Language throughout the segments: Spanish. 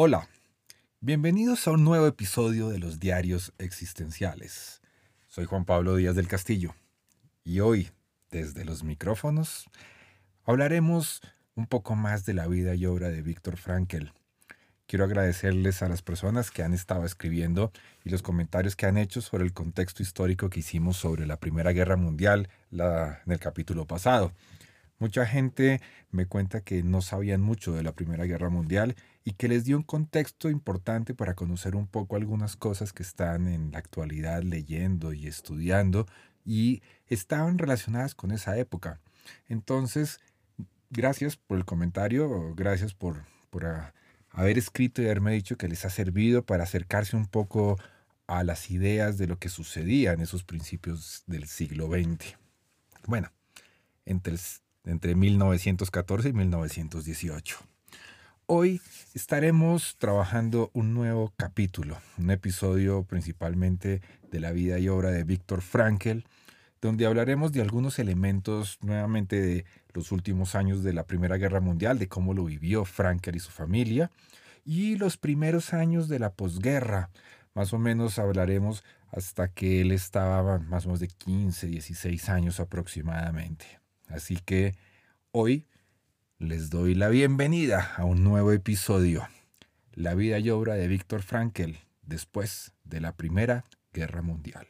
Hola, bienvenidos a un nuevo episodio de los Diarios Existenciales. Soy Juan Pablo Díaz del Castillo y hoy, desde los micrófonos, hablaremos un poco más de la vida y obra de Víctor Frankel. Quiero agradecerles a las personas que han estado escribiendo y los comentarios que han hecho sobre el contexto histórico que hicimos sobre la Primera Guerra Mundial en el capítulo pasado. Mucha gente me cuenta que no sabían mucho de la Primera Guerra Mundial y que les dio un contexto importante para conocer un poco algunas cosas que están en la actualidad leyendo y estudiando y estaban relacionadas con esa época. Entonces, gracias por el comentario, gracias por, por haber escrito y haberme dicho que les ha servido para acercarse un poco a las ideas de lo que sucedía en esos principios del siglo XX. Bueno, entre el entre 1914 y 1918. Hoy estaremos trabajando un nuevo capítulo, un episodio principalmente de la vida y obra de Víctor Frankel, donde hablaremos de algunos elementos nuevamente de los últimos años de la Primera Guerra Mundial, de cómo lo vivió Frankel y su familia, y los primeros años de la posguerra. Más o menos hablaremos hasta que él estaba más o menos de 15, 16 años aproximadamente. Así que hoy les doy la bienvenida a un nuevo episodio, La vida y obra de Víctor Frankel después de la Primera Guerra Mundial.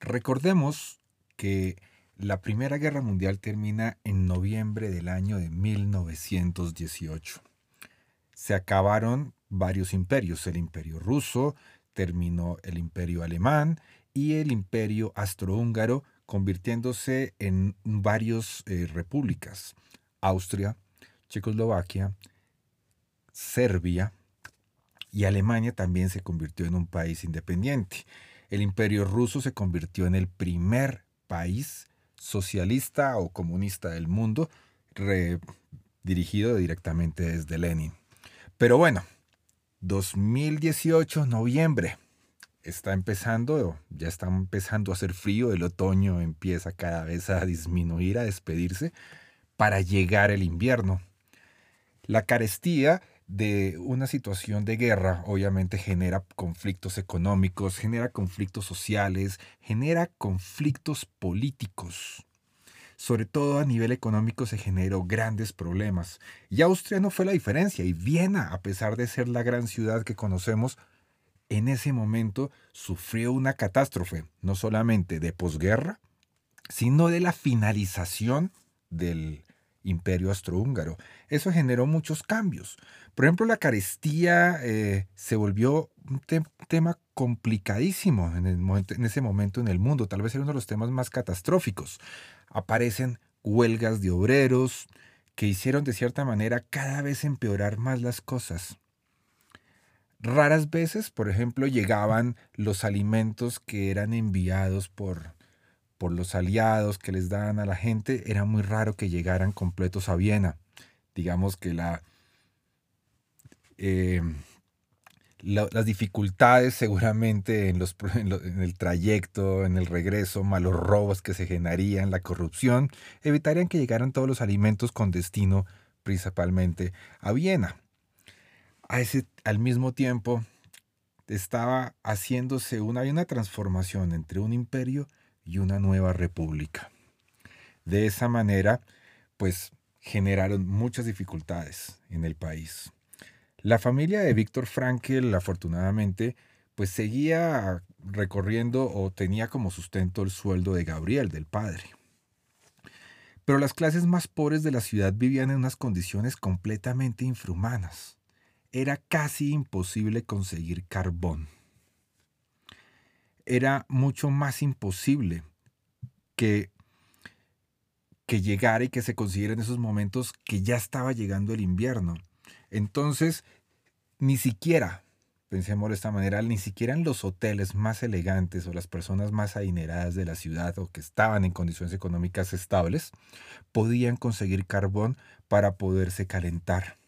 Recordemos que la Primera Guerra Mundial termina en noviembre del año de 1918. Se acabaron varios imperios. El imperio ruso, terminó el imperio alemán y el imperio astrohúngaro, convirtiéndose en varias eh, repúblicas. Austria, Checoslovaquia, Serbia y Alemania también se convirtió en un país independiente. El imperio ruso se convirtió en el primer país socialista o comunista del mundo, dirigido directamente desde Lenin. Pero bueno, 2018, noviembre, está empezando, ya está empezando a hacer frío, el otoño empieza cada vez a disminuir, a despedirse, para llegar el invierno. La carestía de una situación de guerra obviamente genera conflictos económicos, genera conflictos sociales, genera conflictos políticos. Sobre todo a nivel económico se generó grandes problemas. Y Austria no fue la diferencia. Y Viena, a pesar de ser la gran ciudad que conocemos, en ese momento sufrió una catástrofe, no solamente de posguerra, sino de la finalización del imperio austrohúngaro. Eso generó muchos cambios. Por ejemplo, la carestía eh, se volvió un tema complicadísimo en, en ese momento en el mundo, tal vez era uno de los temas más catastróficos. Aparecen huelgas de obreros que hicieron de cierta manera cada vez empeorar más las cosas. Raras veces, por ejemplo, llegaban los alimentos que eran enviados por por los aliados que les daban a la gente, era muy raro que llegaran completos a Viena. Digamos que la, eh, las dificultades seguramente en, los, en, el trayecto, en el regreso, malos robos que se generarían, la corrupción, evitarían que llegaran todos los alimentos con destino principalmente a Viena. A ese, al mismo tiempo, estaba haciéndose una, una transformación entre un imperio y una nueva república. De esa manera, pues generaron muchas dificultades en el país. La familia de Víctor Frankel, afortunadamente, pues seguía recorriendo o tenía como sustento el sueldo de Gabriel, del padre. Pero las clases más pobres de la ciudad vivían en unas condiciones completamente infrahumanas. Era casi imposible conseguir carbón. Era mucho más imposible que, que llegara y que se consiguiera en esos momentos que ya estaba llegando el invierno. Entonces, ni siquiera pensemos de esta manera, ni siquiera en los hoteles más elegantes o las personas más adineradas de la ciudad o que estaban en condiciones económicas estables, podían conseguir carbón para poderse calentar.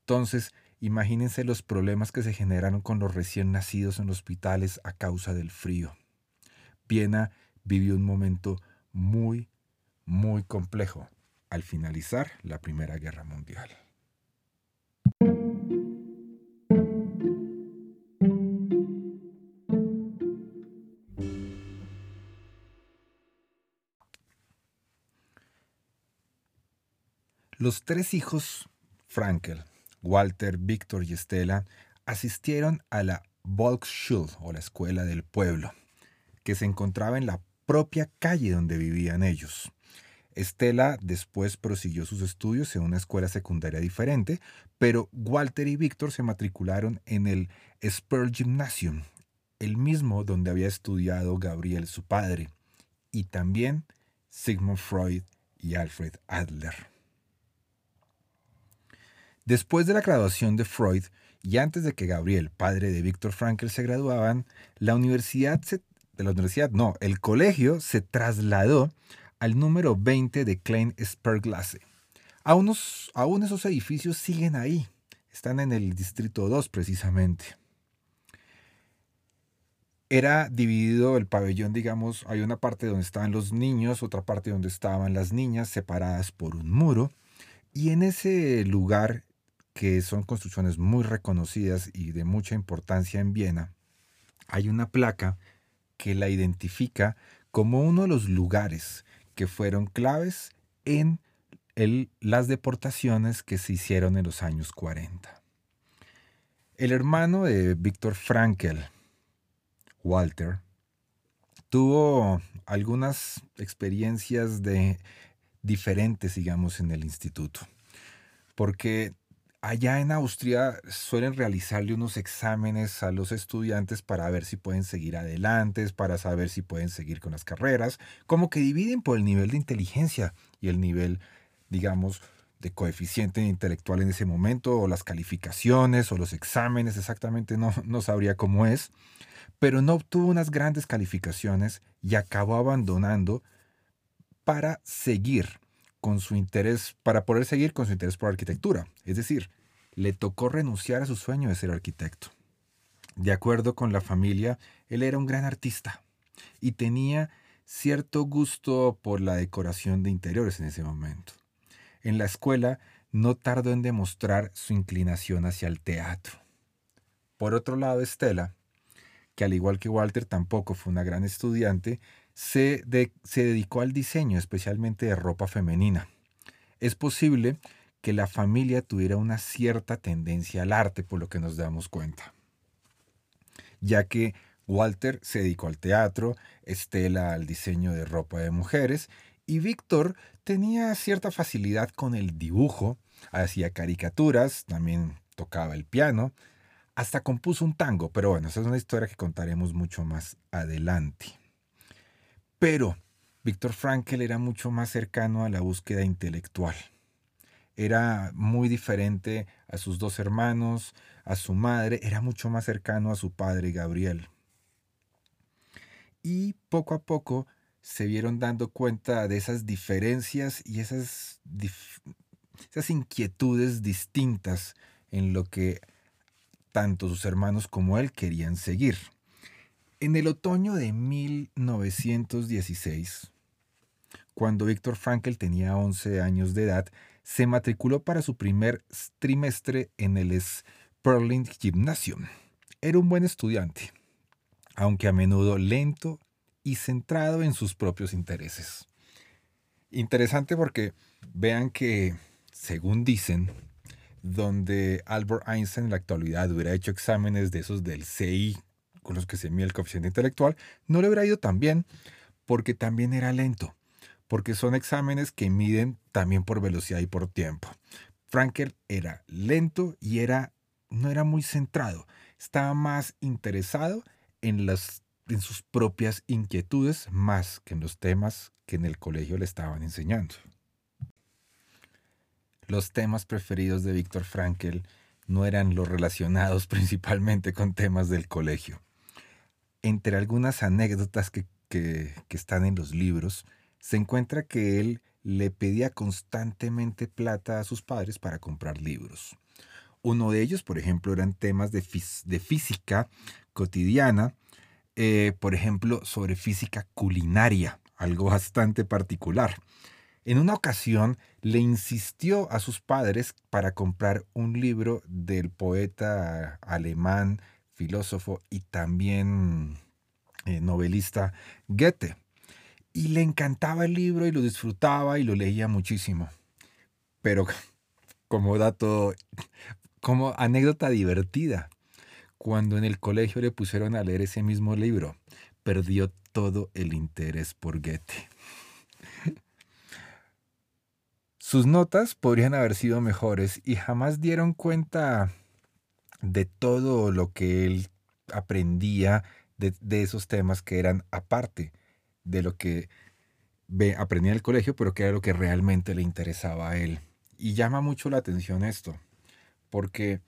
Entonces, imagínense los problemas que se generaron con los recién nacidos en hospitales a causa del frío. Viena vivió un momento muy, muy complejo al finalizar la Primera Guerra Mundial. Los tres hijos Frankel, Walter, Víctor y Estela, asistieron a la Volksschule o la escuela del pueblo, que se encontraba en la propia calle donde vivían ellos. Estela después prosiguió sus estudios en una escuela secundaria diferente, pero Walter y Víctor se matricularon en el Sperl Gymnasium, el mismo donde había estudiado Gabriel su padre, y también Sigmund Freud y Alfred Adler. Después de la graduación de Freud y antes de que Gabriel, padre de Víctor Frankl, se graduaban, la universidad la universidad, no, el colegio se trasladó al número 20 de Klein Sperrgasse. Aún, aún esos edificios siguen ahí, están en el distrito 2 precisamente. Era dividido el pabellón, digamos, hay una parte donde estaban los niños, otra parte donde estaban las niñas, separadas por un muro. Y en ese lugar que son construcciones muy reconocidas y de mucha importancia en Viena, hay una placa que la identifica como uno de los lugares que fueron claves en las deportaciones que se hicieron en los años 40. El hermano de Víctor Frankel, Walter, tuvo algunas experiencias de diferentes, digamos, en el instituto, porque allá en Austria suelen realizarle unos exámenes a los estudiantes para ver si pueden seguir adelante, para saber si pueden seguir con las carreras, como que dividen por el nivel de inteligencia y el nivel, digamos, de coeficiente intelectual en ese momento, o las calificaciones, o los exámenes, exactamente no, no sabría cómo es, pero no obtuvo unas grandes calificaciones y acabó abandonando para seguir con su interés, para poder seguir con su interés por arquitectura. Es decir, le tocó renunciar a su sueño de ser arquitecto. De acuerdo con la familia, él era un gran artista y tenía cierto gusto por la decoración de interiores en ese momento. En la escuela no tardó en demostrar su inclinación hacia el teatro. Por otro lado, Estela, que al igual que Walter tampoco fue una gran estudiante, se, se dedicó al diseño, especialmente de ropa femenina. Es posible que la familia tuviera una cierta tendencia al arte, por lo que nos damos cuenta. Ya que Walter se dedicó al teatro, Estela al diseño de ropa de mujeres y Víctor tenía cierta facilidad con el dibujo, hacía caricaturas, también tocaba el piano, hasta compuso un tango, pero bueno, esa es una historia que contaremos mucho más adelante. Pero Víctor Frankl era mucho más cercano a la búsqueda intelectual. Era muy diferente a sus dos hermanos, a su madre, era mucho más cercano a su padre Gabriel. Y poco a poco se vieron dando cuenta de esas diferencias y esas, esas inquietudes distintas en lo que tanto sus hermanos como él querían seguir. En el otoño de 1916, cuando Víctor Frankl tenía 11 años de edad, se matriculó para su primer trimestre en el Sperling Gymnasium. Era un buen estudiante, aunque a menudo lento y centrado en sus propios intereses. Interesante porque vean que, según dicen, donde Albert Einstein en la actualidad hubiera hecho exámenes de esos del CI con los que se mide el coeficiente intelectual, no le hubiera ido tan bien porque también era lento, porque son exámenes que miden también por velocidad y por tiempo. Frankel era lento y era, no era muy centrado, estaba más interesado en, las, en sus propias inquietudes más que en los temas que en el colegio le estaban enseñando. Los temas preferidos de Víctor Frankel no eran los relacionados principalmente con temas del colegio. Entre algunas anécdotas que, que, están en los libros, se encuentra que él le pedía constantemente plata a sus padres para comprar libros. Uno de ellos, por ejemplo, eran temas de, de física cotidiana, eh, por ejemplo, sobre física culinaria, algo bastante particular. En una ocasión le insistió a sus padres para comprar un libro del poeta alemán, filósofo y también eh, novelista Goethe. Y le encantaba el libro y lo disfrutaba y lo leía muchísimo. Pero como dato, como anécdota divertida, cuando en el colegio le pusieron a leer ese mismo libro, perdió todo el interés por Goethe. Sus notas podrían haber sido mejores y jamás dieron cuenta de todo lo que él aprendía de, esos temas que eran aparte de lo que aprendía en el colegio, pero que era lo que realmente le interesaba a él. Y llama mucho la atención esto, porque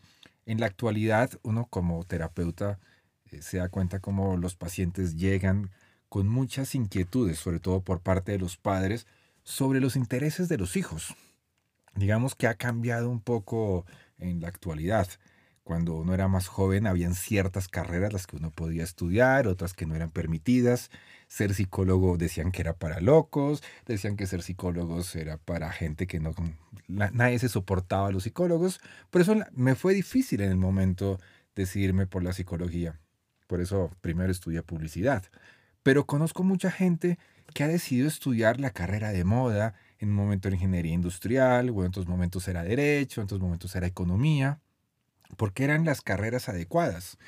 en la actualidad uno como terapeuta eh, se da cuenta cómo los pacientes llegan con muchas inquietudes, sobre todo por parte de los padres, sobre los intereses de los hijos. Digamos que ha cambiado un poco en la actualidad. Cuando uno era más joven, habían ciertas carreras las que uno podía estudiar, otras que no eran permitidas. Ser psicólogo decían que era para locos, decían que ser psicólogos era para gente que no... nadie se soportaba a los psicólogos. Por eso me fue difícil en el momento decidirme por la psicología. Por eso primero estudié publicidad. Pero conozco mucha gente que ha decidido estudiar la carrera de moda, en un momento era ingeniería industrial, o en otros momentos era derecho, en otros momentos era economía, porque eran las carreras adecuadas.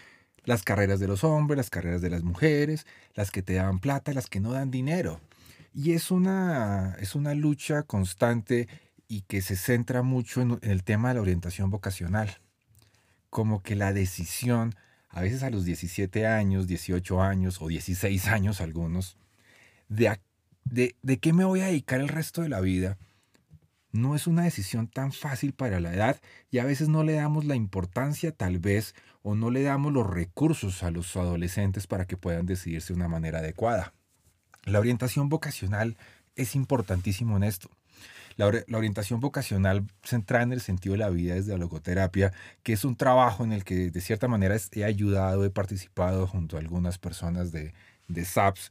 Las carreras de los hombres, las carreras de las mujeres, las que te dan plata, las que no dan dinero. Y es una, es una lucha constante y que se centra mucho en, el tema de la orientación vocacional. Como que la decisión, a veces a los 17 años, 18 años o 16 años algunos, de, de, de qué me voy a dedicar el resto de la vida, no es una decisión tan fácil para la edad y a veces no le damos la importancia tal vez o no le damos los recursos a los adolescentes para que puedan decidirse de una manera adecuada. La orientación vocacional es importantísimo en esto. La, orientación vocacional centrada en el sentido de la vida desde la logoterapia, que es un trabajo en el que de cierta manera he ayudado, he participado junto a algunas personas de, de SAPS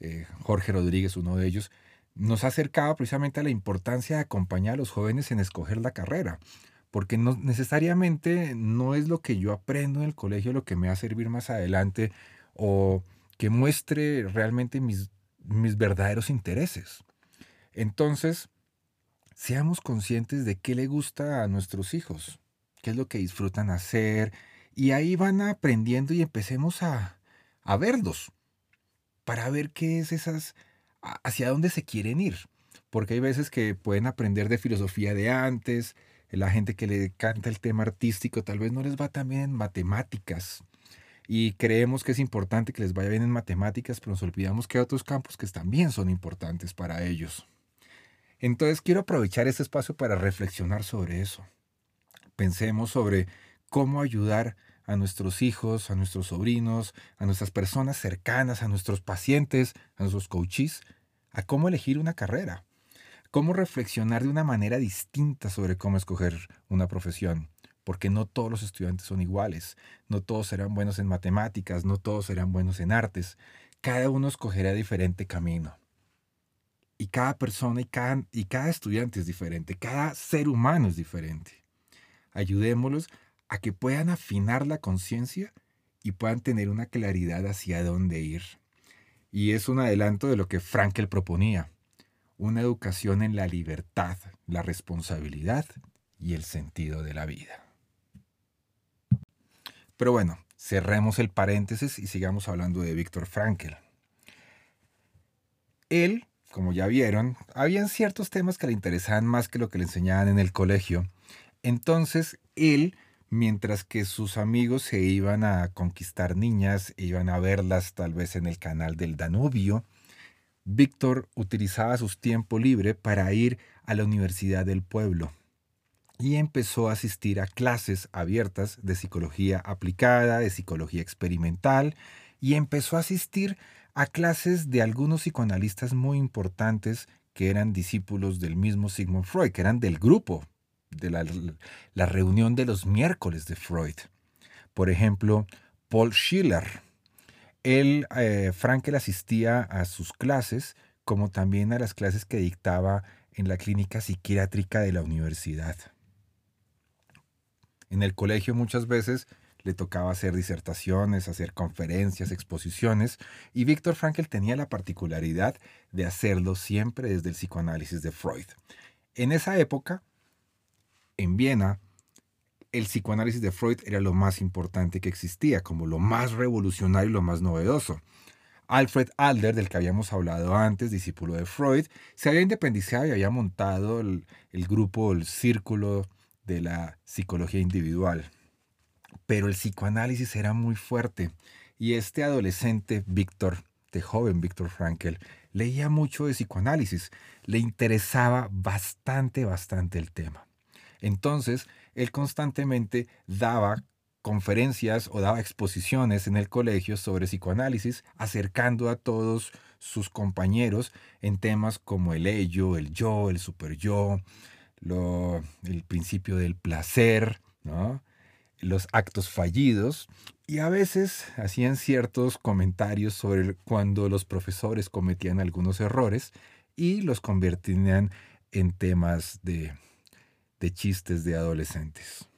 eh, Jorge Rodríguez, uno de ellos, nos ha acercado precisamente a la importancia de acompañar a los jóvenes en escoger la carrera, porque no necesariamente no es lo que yo aprendo en el colegio lo que me va a servir más adelante o que muestre realmente mis, mis verdaderos intereses. Entonces, seamos conscientes de qué le gusta a nuestros hijos, qué es lo que disfrutan hacer, y ahí van aprendiendo y empecemos a, a verlos para ver qué es esas, hacia dónde se quieren ir. Porque hay veces que pueden aprender de filosofía de antes, la gente que le canta el tema artístico tal vez no les va tan bien en matemáticas. Y creemos que es importante que les vaya bien en matemáticas, pero nos olvidamos que hay otros campos que también son importantes para ellos. Entonces quiero aprovechar este espacio para reflexionar sobre eso. Pensemos sobre cómo ayudar a nuestros hijos, a nuestros sobrinos, a nuestras personas cercanas, a nuestros pacientes, a nuestros coaches, a cómo elegir una carrera, cómo reflexionar de una manera distinta sobre cómo escoger una profesión, porque no todos los estudiantes son iguales, no todos serán buenos en matemáticas, no todos serán buenos en artes, cada uno escogerá diferente camino. Y cada persona y cada, y cada estudiante es diferente, cada ser humano es diferente. Ayudémoslos a que puedan afinar la conciencia y puedan tener una claridad hacia dónde ir. Y es un adelanto de lo que Frankel proponía, una educación en la libertad, la responsabilidad y el sentido de la vida. Pero bueno, cerremos el paréntesis y sigamos hablando de Víctor Frankel. Él, como ya vieron, habían ciertos temas que le interesaban más que lo que le enseñaban en el colegio. Entonces, él, mientras que sus amigos se iban a conquistar niñas, iban a verlas tal vez en el canal del Danubio, Víctor utilizaba su tiempo libre para ir a la Universidad del Pueblo y empezó a asistir a clases abiertas de psicología aplicada, de psicología experimental, y empezó a asistir a clases de algunos psicoanalistas muy importantes que eran discípulos del mismo Sigmund Freud, que eran del grupo, de la, reunión de los miércoles de Freud. Por ejemplo, Paul Schiller. Él, eh, Frankel asistía a sus clases, como también a las clases que dictaba en la clínica psiquiátrica de la universidad. En el colegio muchas veces le tocaba hacer disertaciones, hacer conferencias, exposiciones, y Víctor Frankl tenía la particularidad de hacerlo siempre desde el psicoanálisis de Freud. En esa época, en Viena, el psicoanálisis de Freud era lo más importante que existía, como lo más revolucionario y lo más novedoso. Alfred Adler, del que habíamos hablado antes, discípulo de Freud, se había independizado y había montado el, grupo, el círculo de la psicología individual. Pero el psicoanálisis era muy fuerte y este adolescente Víctor, de joven Víctor Frankel, leía mucho de psicoanálisis, le interesaba bastante, bastante el tema. Entonces, él constantemente daba conferencias o daba exposiciones en el colegio sobre psicoanálisis, acercando a todos sus compañeros en temas como el ello, el yo, el super yo, el principio del placer, los actos fallidos, y a veces hacían ciertos comentarios sobre cuando los profesores cometían algunos errores y los convertían en temas de, de chistes de adolescentes.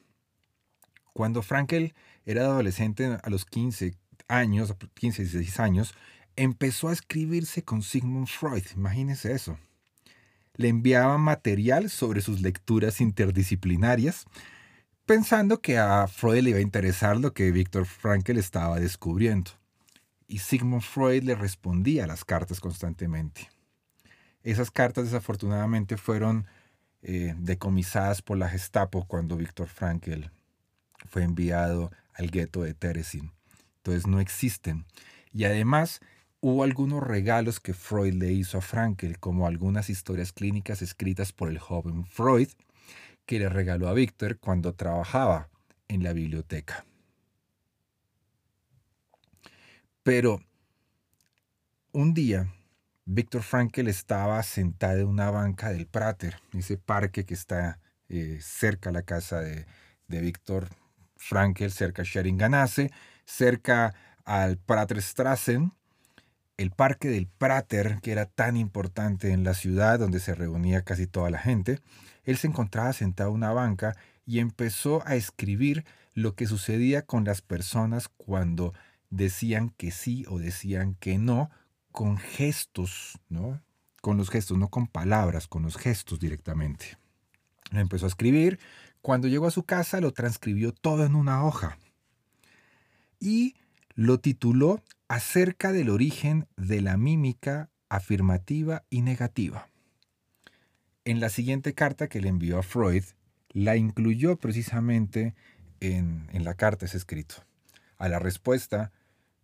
Cuando Frankel era adolescente a los 15 años, 15, 16 años, empezó a escribirse con Sigmund Freud. Imagínense eso le enviaba material sobre sus lecturas interdisciplinarias, pensando que a Freud le iba a interesar lo que Víctor Frankl estaba descubriendo. Y Sigmund Freud le respondía a las cartas constantemente. Esas cartas desafortunadamente fueron eh, decomisadas por la Gestapo cuando Víctor Frankl fue enviado al gueto de Terezin. Entonces no existen. Y además Hubo algunos regalos que Freud le hizo a Frankel, como algunas historias clínicas escritas por el joven Freud, que le regaló a Víctor cuando trabajaba en la biblioteca. Pero un día, Víctor Frankel estaba sentado en una banca del Prater, ese parque que está eh, cerca a la casa de, de Víctor Frankel, cerca a Scheringanase, cerca al Praterstrassen, el parque del Prater, que era tan importante en la ciudad donde se reunía casi toda la gente, él se encontraba sentado en una banca y empezó a escribir lo que sucedía con las personas cuando decían que sí o decían que no, con gestos, ¿no? Con los gestos, no con palabras, con los gestos directamente. empezó a escribir. Cuando llegó a su casa lo transcribió todo en una hoja. Y lo tituló acerca del origen de la mímica afirmativa y negativa. En la siguiente carta que le envió a Freud, la incluyó precisamente en, la carta ese escrito. A la respuesta,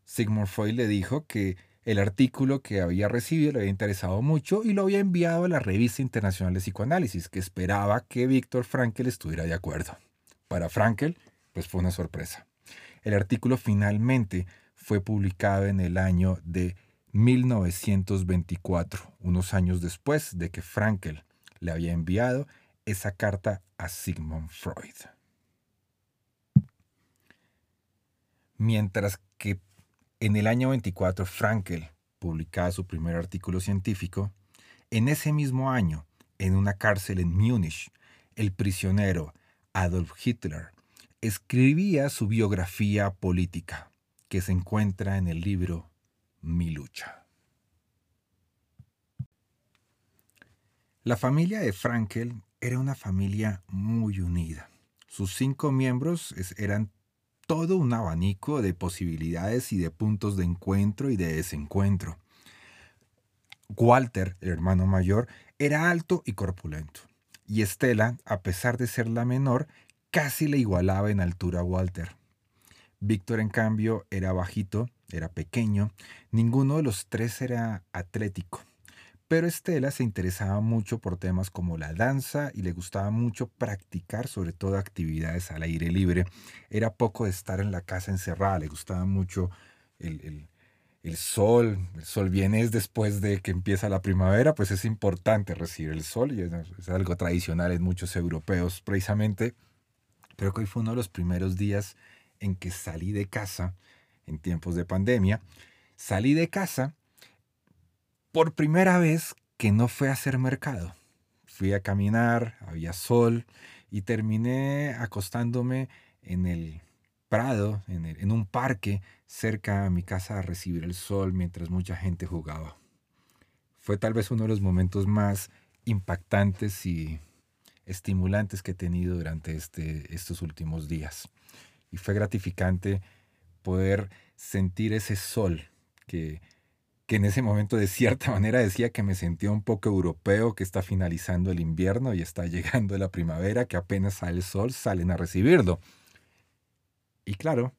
Sigmund Freud le dijo que el artículo que había recibido le había interesado mucho y lo había enviado a la Revista Internacional de Psicoanálisis, que esperaba que Víctor Frankl estuviera de acuerdo. Para Frankl, pues fue una sorpresa. El artículo finalmente fue publicado en el año de 1924, unos años después de que Frankel le había enviado esa carta a Sigmund Freud. Mientras que en el año 24 Frankel publicaba su primer artículo científico, en ese mismo año, en una cárcel en Múnich, el prisionero Adolf Hitler escribía su biografía política que se encuentra en el libro Mi lucha. La familia de Frankel era una familia muy unida. Sus cinco miembros eran todo un abanico de posibilidades y de puntos de encuentro y de desencuentro. Walter, el hermano mayor, era alto y corpulento, y Estela, a pesar de ser la menor, casi le igualaba en altura a Walter. Víctor, en cambio, era bajito, era pequeño, ninguno de los tres era atlético. Pero Estela se interesaba mucho por temas como la danza y le gustaba mucho practicar sobre todo actividades al aire libre. Era poco de estar en la casa encerrada, le gustaba mucho el, sol. El sol viene después de que empieza la primavera, pues es importante recibir el sol y es algo tradicional en muchos europeos. Precisamente, creo que hoy fue uno de los primeros días en que salí de casa en tiempos de pandemia. Salí de casa por primera vez que no fue a hacer mercado. Fui a caminar, había sol y terminé acostándome en el prado, en, un parque cerca a mi casa a recibir el sol mientras mucha gente jugaba. Fue tal vez uno de los momentos más impactantes y estimulantes que he tenido durante este, estos últimos días. Y fue gratificante poder sentir ese sol que que en ese momento de cierta manera decía que me sentía un poco europeo, que está finalizando el invierno y está llegando la primavera, que apenas sale el sol, salen a recibirlo. Y claro,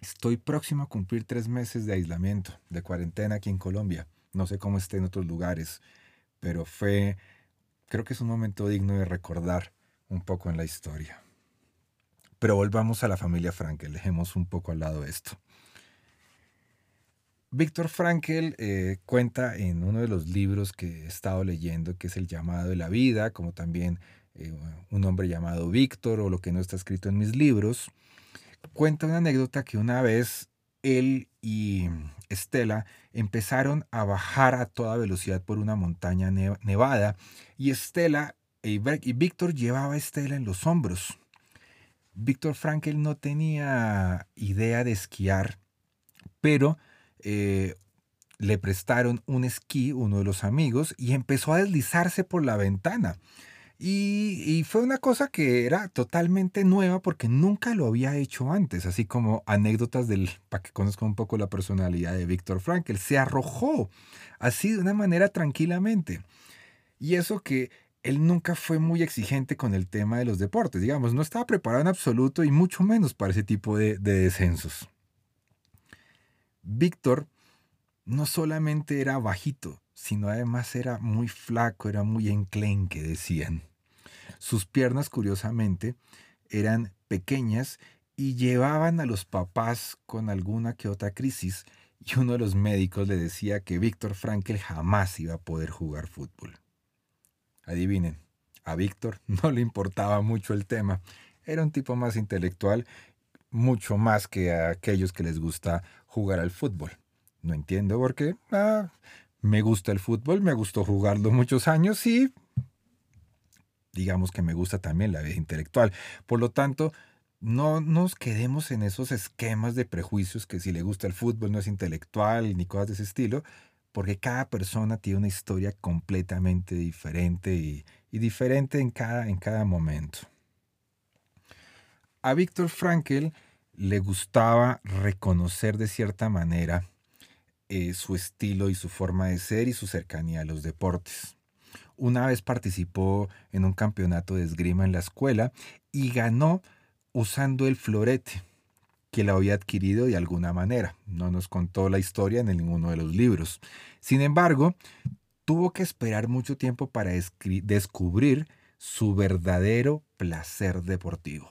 estoy próximo a cumplir tres meses de aislamiento, de cuarentena aquí en Colombia. No sé cómo esté en otros lugares, pero fue, creo que es un momento digno de recordar un poco en la historia. Pero volvamos a la familia Frankel, dejemos un poco al lado esto. Víctor Frankel eh, cuenta en uno de los libros que he estado leyendo, que es El llamado de la vida, como también eh, un hombre llamado Víctor o lo que no está escrito en mis libros, cuenta una anécdota que una vez él y Estela empezaron a bajar a toda velocidad por una montaña nevada y Estela y Víctor llevaba a Estela en los hombros. Víctor Frankel no tenía idea de esquiar, pero eh, le prestaron un esquí, uno de los amigos, y empezó a deslizarse por la ventana. Y, fue una cosa que era totalmente nueva porque nunca lo había hecho antes, así como anécdotas del, para que conozcan un poco la personalidad de Víctor Frankel. Se arrojó así de una manera tranquilamente. Y eso que él nunca fue muy exigente con el tema de los deportes, digamos, no estaba preparado en absoluto y mucho menos para ese tipo de descensos. Víctor no solamente era bajito, sino además era muy flaco, era muy enclenque, decían. Sus piernas, curiosamente, eran pequeñas y llevaban a los papás con alguna que otra crisis, y uno de los médicos le decía que Víctor Frankel jamás iba a poder jugar fútbol. Adivinen, a Víctor no le importaba mucho el tema, era un tipo más intelectual mucho más que a aquellos que les gusta jugar al fútbol. No entiendo por qué. Ah, me gusta el fútbol, me gustó jugarlo muchos años y digamos que me gusta también la vida intelectual. Por lo tanto, no nos quedemos en esos esquemas de prejuicios que si le gusta el fútbol no es intelectual ni cosas de ese estilo, porque cada persona tiene una historia completamente diferente y, diferente en cada, en cada momento. A Víctor Frankel le gustaba reconocer de cierta manera eh, su estilo y su forma de ser y su cercanía a los deportes. Una vez participó en un campeonato de esgrima en la escuela y ganó usando el florete, que lo había adquirido de alguna manera. No nos contó la historia en ninguno de los libros. Sin embargo, tuvo que esperar mucho tiempo para descubrir su verdadero placer deportivo,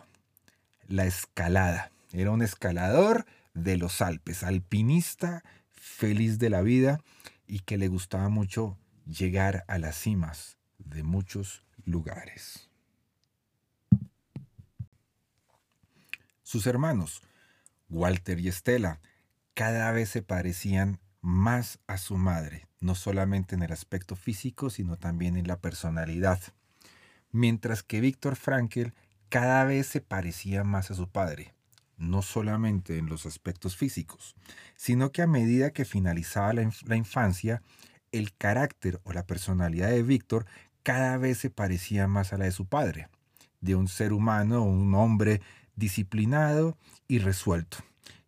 la escalada. Era un escalador de los Alpes, alpinista, feliz de la vida y que le gustaba mucho llegar a las cimas de muchos lugares. Sus hermanos, Walter y Estela, cada vez se parecían más a su madre, no solamente en el aspecto físico, sino también en la personalidad. Mientras que Víctor Frankel cada vez se parecía más a su padre, no solamente en los aspectos físicos, sino que a medida que finalizaba la, infancia, el carácter o la personalidad de Víctor cada vez se parecía más a la de su padre, de un ser humano, un hombre disciplinado y resuelto,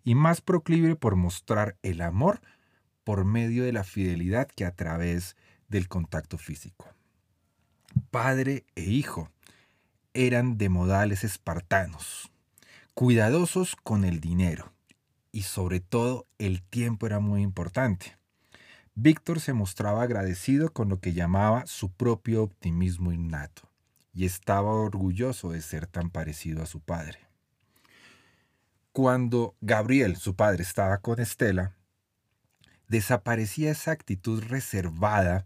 y más proclive por mostrar el amor por medio de la fidelidad que a través del contacto físico. Padre e hijo eran de modales espartanos, cuidadosos con el dinero y sobre todo el tiempo era muy importante. Víctor se mostraba agradecido con lo que llamaba su propio optimismo innato y estaba orgulloso de ser tan parecido a su padre. Cuando Gabriel, su padre, estaba con Estela, desaparecía esa actitud reservada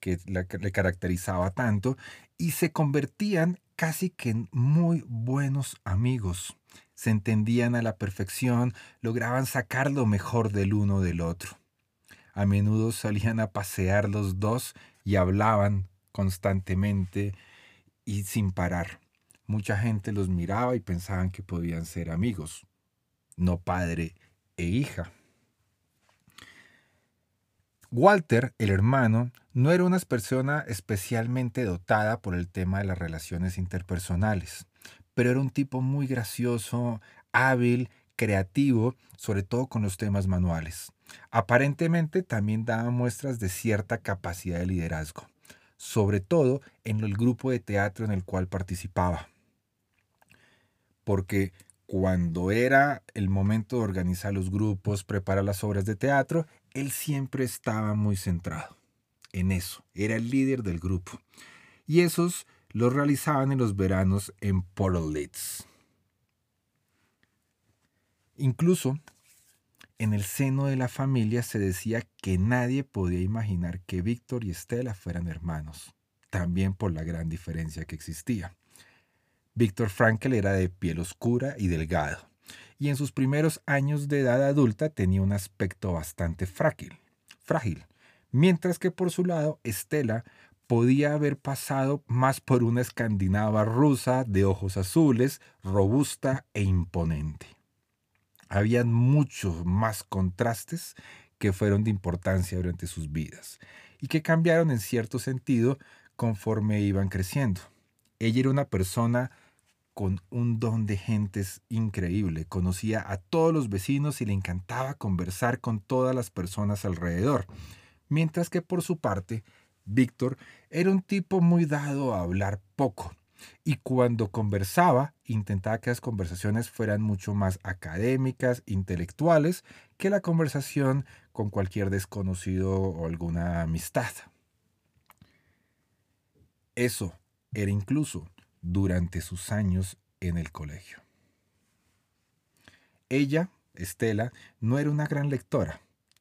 que, le caracterizaba tanto y se convertían casi que en muy buenos amigos. Se entendían a la perfección, lograban sacar lo mejor del uno del otro. A menudo salían a pasear los dos y hablaban constantemente y sin parar. Mucha gente los miraba y pensaban que podían ser amigos, no padre e hija. Walter, el hermano, no era una persona especialmente dotada por el tema de las relaciones interpersonales, pero era un tipo muy gracioso, hábil, creativo, sobre todo con los temas manuales. Aparentemente también daba muestras de cierta capacidad de liderazgo, sobre todo en el grupo de teatro en el cual participaba. Porque cuando era el momento de organizar los grupos, preparar las obras de teatro, él siempre estaba muy centrado en eso, era el líder del grupo. Y esos los realizaban en los veranos en Portal Leeds. Incluso en el seno de la familia se decía que nadie podía imaginar que Víctor y Estela fueran hermanos, también por la gran diferencia que existía. Víctor Frankel era de piel oscura y delgado, y en sus primeros años de edad adulta tenía un aspecto bastante frágil, frágil, mientras que por su lado Estela podía haber pasado más por una escandinava rusa de ojos azules, robusta e imponente. Habían muchos más contrastes que fueron de importancia durante sus vidas y que cambiaron en cierto sentido conforme iban creciendo. Ella era una persona con un don de gentes increíble. Conocía a todos los vecinos y le encantaba conversar con todas las personas alrededor. Mientras que por su parte, Víctor era un tipo muy dado a hablar poco. Y cuando conversaba, intentaba que las conversaciones fueran mucho más académicas, intelectuales, que la conversación con cualquier desconocido o alguna amistad. Eso era incluso durante sus años en el colegio. Ella, Estela, no era una gran lectora,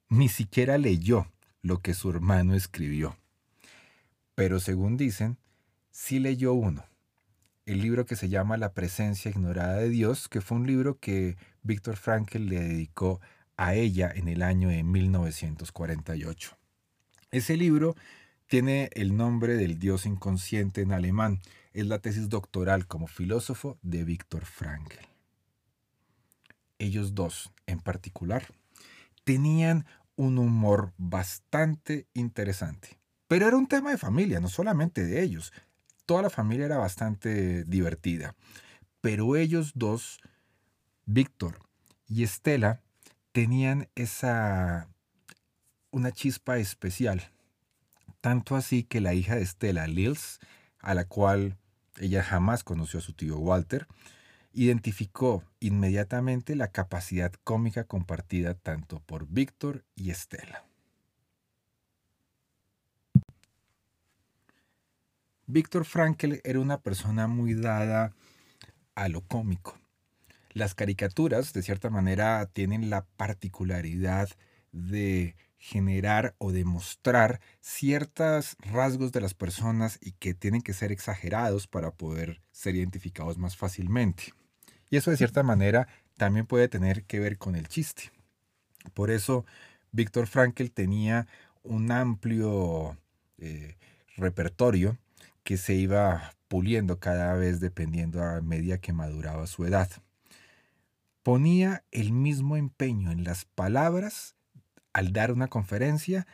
ni siquiera leyó lo que su hermano escribió. Pero según dicen, sí leyó uno, el libro que se llama La presencia ignorada de Dios, que fue un libro que Víctor Frankl le dedicó a ella en el año de 1948. Ese libro tiene el nombre del Dios inconsciente en alemán es la tesis doctoral como filósofo de Víctor Frankl. Ellos dos, en particular, tenían un humor bastante interesante. Pero era un tema de familia, no solamente de ellos. Toda la familia era bastante divertida. Pero ellos dos, Víctor y Estela, tenían esa una chispa especial. Tanto así que la hija de Estela, Lils, a la cual ella jamás conoció a su tío Walter, identificó inmediatamente la capacidad cómica compartida tanto por Víctor y Estela. Víctor Frankl era una persona muy dada a lo cómico. Las caricaturas, de cierta manera, tienen la particularidad de generar o demostrar ciertos rasgos de las personas y que tienen que ser exagerados para poder ser identificados más fácilmente. Y eso de cierta manera también puede tener que ver con el chiste. Por eso Víctor Frankl tenía un amplio eh, repertorio que se iba puliendo cada vez dependiendo a medida que maduraba su edad. Ponía el mismo empeño en las palabras al dar una conferencia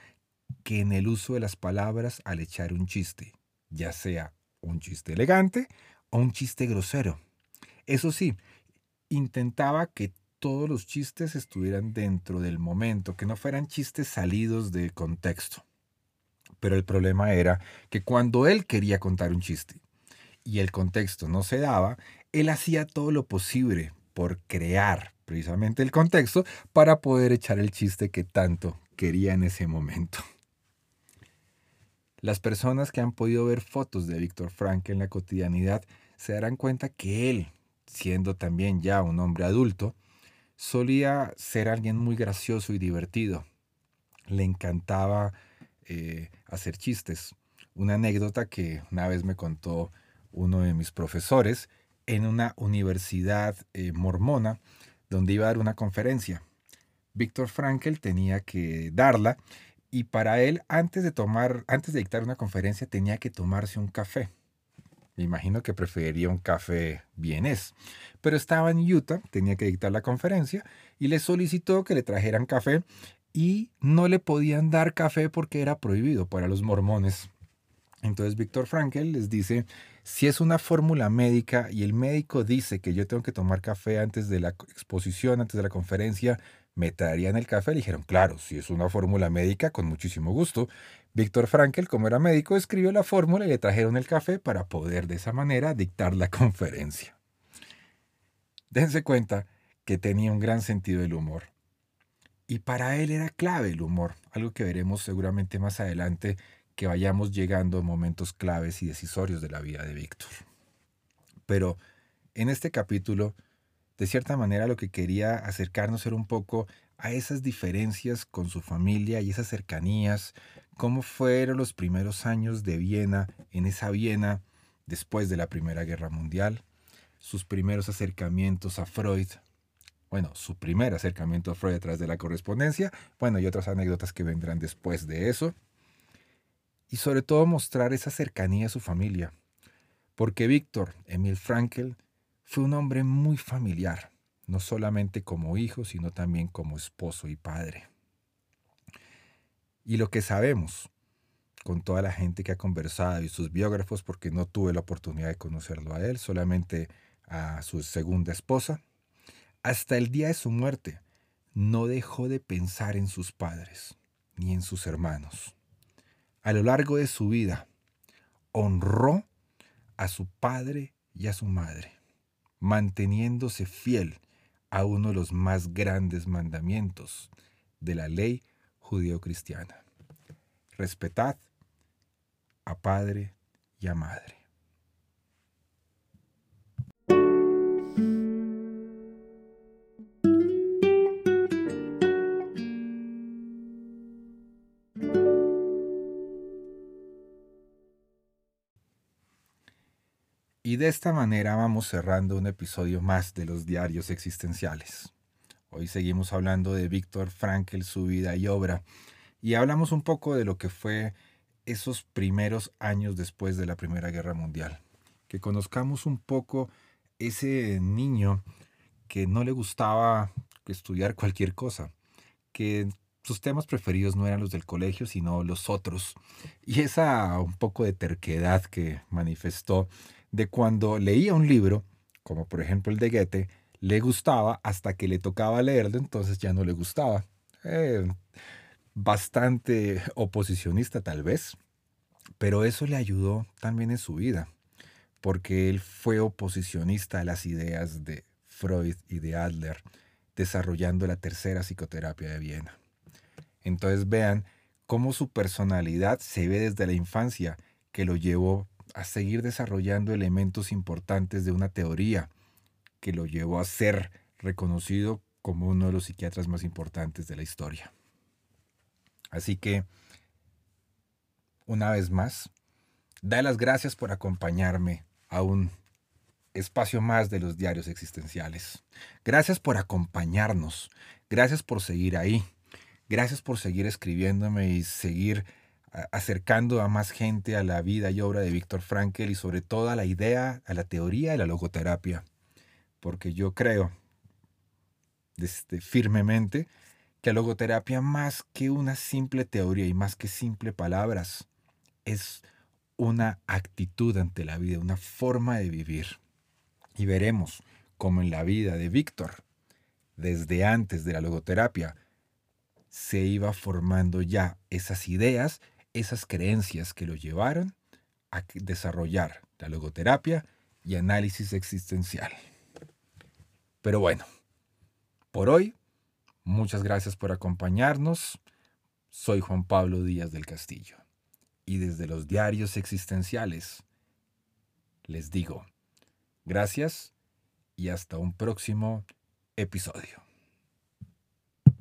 que en el uso de las palabras al echar un chiste, ya sea un chiste elegante o un chiste grosero. Eso sí, intentaba que todos los chistes estuvieran dentro del momento, que no fueran chistes salidos de contexto. Pero el problema era que cuando él quería contar un chiste y el contexto no se daba, él hacía todo lo posible por crear precisamente el contexto para poder echar el chiste que tanto quería en ese momento. Las personas que han podido ver fotos de Víctor Frank en la cotidianidad se darán cuenta que él, siendo también ya un hombre adulto, solía ser alguien muy gracioso y divertido. Le encantaba eh, hacer chistes. Una anécdota que una vez me contó uno de mis profesores en una universidad eh, mormona donde iba a dar una conferencia. Víctor Frankel tenía que darla y para él antes de tomar antes de dictar una conferencia tenía que tomarse un café. Me imagino que preferiría un café bienés. Pero estaba en Utah, tenía que dictar la conferencia y le solicitó que le trajeran café y no le podían dar café porque era prohibido para los mormones. Entonces Víctor Frankel les dice, si es una fórmula médica y el médico dice que yo tengo que tomar café antes de la exposición, antes de la conferencia, ¿me traerían el café? Le dijeron, claro, si es una fórmula médica, con muchísimo gusto. Víctor Frankel, como era médico, escribió la fórmula y le trajeron el café para poder de esa manera dictar la conferencia. Dense cuenta que tenía un gran sentido del humor. Y para él era clave el humor, algo que veremos seguramente más adelante que vayamos llegando a momentos claves y decisorios de la vida de Víctor. Pero en este capítulo, de cierta manera lo que quería acercarnos era un poco a esas diferencias con su familia y esas cercanías, cómo fueron los primeros años de Viena, en esa Viena después de la Primera Guerra Mundial, sus primeros acercamientos a Freud, bueno, su primer acercamiento a Freud a través de la correspondencia, bueno, y otras anécdotas que vendrán después de eso, y sobre todo mostrar esa cercanía a su familia, porque Víctor Emil Frankel fue un hombre muy familiar, no solamente como hijo, sino también como esposo y padre. Y lo que sabemos con toda la gente que ha conversado y sus biógrafos, porque no tuve la oportunidad de conocerlo a él, solamente a su segunda esposa, hasta el día de su muerte no dejó de pensar en sus padres ni en sus hermanos. A lo largo de su vida honró a su padre y a su madre, manteniéndose fiel a uno de los más grandes mandamientos de la ley judeocristiana. Respetad a padre y a madre. Y de esta manera vamos cerrando un episodio más de los diarios existenciales. Hoy seguimos hablando de Víctor Frankl, su vida y obra, y hablamos un poco de lo que fue esos primeros años después de la Primera Guerra Mundial. Que conozcamos un poco ese niño que no le gustaba estudiar cualquier cosa, que sus temas preferidos no eran los del colegio, sino los otros. Y esa un poco de terquedad que manifestó de cuando leía un libro, como por ejemplo el de Goethe, le gustaba hasta que le tocaba leerlo, entonces ya no le gustaba. Eh, bastante oposicionista tal vez, pero eso le ayudó también en su vida, porque él fue oposicionista a las ideas de Freud y de Adler, desarrollando la tercera psicoterapia de Viena. Entonces vean cómo su personalidad se ve desde la infancia, que lo llevó a seguir desarrollando elementos importantes de una teoría, que lo llevó a ser reconocido como uno de los psiquiatras más importantes de la historia. Así que, una vez más, da las gracias por acompañarme a un espacio más de los diarios existenciales. Gracias por acompañarnos. Gracias por seguir ahí. Gracias por seguir escribiéndome y seguir acercando a más gente a la vida y obra de Víctor Frankel y sobre todo a la idea, a la teoría de la logoterapia. Porque yo creo desde, firmemente que la logoterapia más que una simple teoría y más que simple palabras, es una actitud ante la vida, una forma de vivir. Y veremos cómo en la vida de Víctor, desde antes de la logoterapia, se iba formando ya esas ideas, esas creencias que lo llevaron a desarrollar la logoterapia y análisis existencial. Pero bueno, por hoy, muchas gracias por acompañarnos. Soy Juan Pablo Díaz del Castillo y desde los diarios existenciales les digo gracias y hasta un próximo episodio.